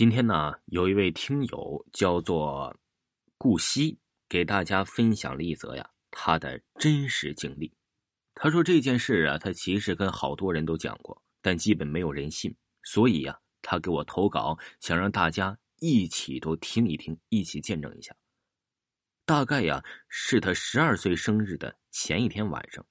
今天呢，有一位听友叫做顾西，给大家分享了一则呀他的真实经历。他说这件事啊，他其实跟好多人都讲过，但基本没有人信，所以呀，他给我投稿，想让大家一起都听一听，一起见证一下。大概呀，是他十二岁生日的前一天晚上，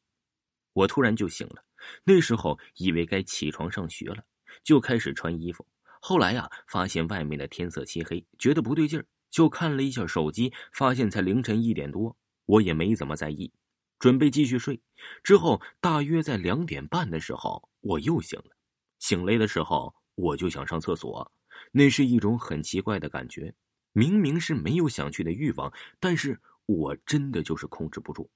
我突然就醒了。那时候以为该起床上学了，就开始穿衣服。后来呀，发现外面的天色漆黑，觉得不对劲儿，就看了一下手机，发现才凌晨一点多，我也没怎么在意，准备继续睡。之后大约在两点半的时候，我又醒了。醒来的时候，我就想上厕所，那是一种很奇怪的感觉，明明是没有想去的欲望，但是我真的就是控制不住。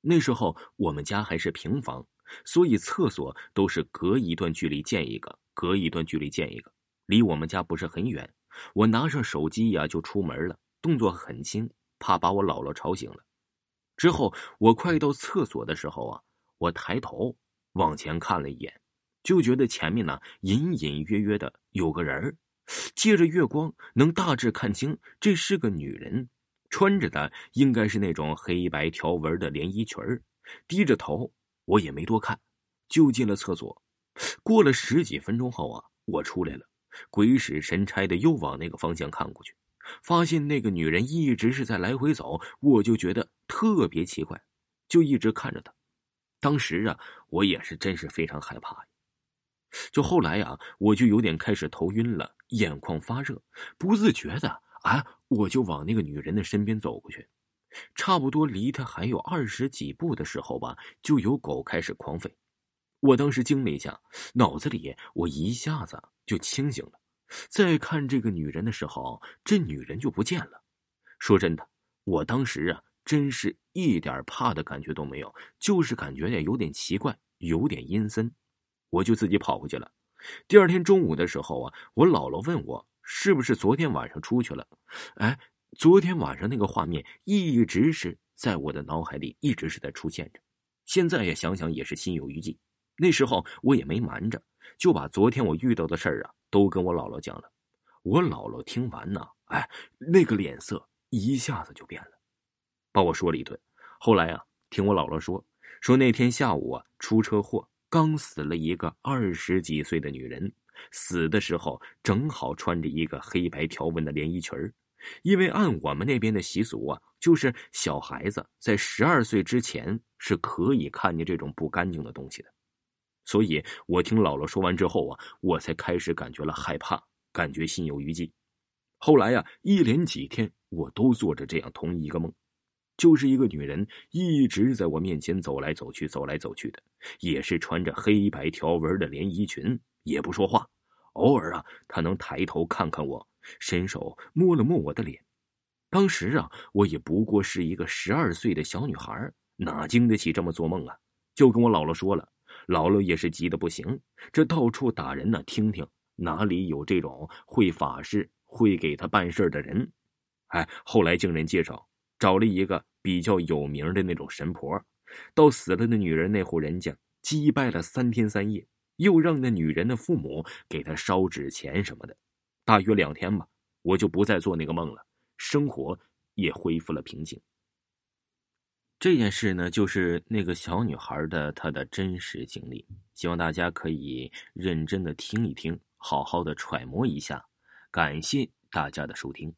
那时候我们家还是平房，所以厕所都是隔一段距离建一个，隔一段距离建一个。离我们家不是很远，我拿上手机呀就出门了，动作很轻，怕把我姥姥吵醒了。之后我快到厕所的时候啊，我抬头往前看了一眼，就觉得前面呢隐隐约约的有个人借着月光能大致看清这是个女人，穿着的应该是那种黑白条纹的连衣裙低着头，我也没多看，就进了厕所。过了十几分钟后啊，我出来了。鬼使神差的又往那个方向看过去，发现那个女人一直是在来回走，我就觉得特别奇怪，就一直看着她。当时啊，我也是真是非常害怕。就后来呀，我就有点开始头晕了，眼眶发热，不自觉的啊，我就往那个女人的身边走过去。差不多离她还有二十几步的时候吧，就有狗开始狂吠。我当时惊了一下，脑子里我一下子就清醒了。再看这个女人的时候，这女人就不见了。说真的，我当时啊，真是一点怕的感觉都没有，就是感觉也有点奇怪，有点阴森。我就自己跑回去了。第二天中午的时候啊，我姥姥问我是不是昨天晚上出去了。哎，昨天晚上那个画面一直是在我的脑海里，一直是在出现着。现在也想想，也是心有余悸。那时候我也没瞒着，就把昨天我遇到的事儿啊都跟我姥姥讲了。我姥姥听完呢，哎，那个脸色一下子就变了，把我说了一顿。后来啊，听我姥姥说，说那天下午啊出车祸，刚死了一个二十几岁的女人，死的时候正好穿着一个黑白条纹的连衣裙儿。因为按我们那边的习俗啊，就是小孩子在十二岁之前是可以看见这种不干净的东西的。所以，我听姥姥说完之后啊，我才开始感觉了害怕，感觉心有余悸。后来呀，一连几天我都做着这样同一个梦，就是一个女人一直在我面前走来走去，走来走去的，也是穿着黑白条纹的连衣裙，也不说话。偶尔啊，她能抬头看看我，伸手摸了摸我的脸。当时啊，我也不过是一个十二岁的小女孩，哪经得起这么做梦啊？就跟我姥姥说了。姥姥也是急得不行，这到处打人呢，听听哪里有这种会法事、会给他办事的人。哎，后来经人介绍，找了一个比较有名的那种神婆，到死了的女人那户人家祭拜了三天三夜，又让那女人的父母给她烧纸钱什么的。大约两天吧，我就不再做那个梦了，生活也恢复了平静。这件事呢，就是那个小女孩的她的真实经历，希望大家可以认真的听一听，好好的揣摩一下。感谢大家的收听。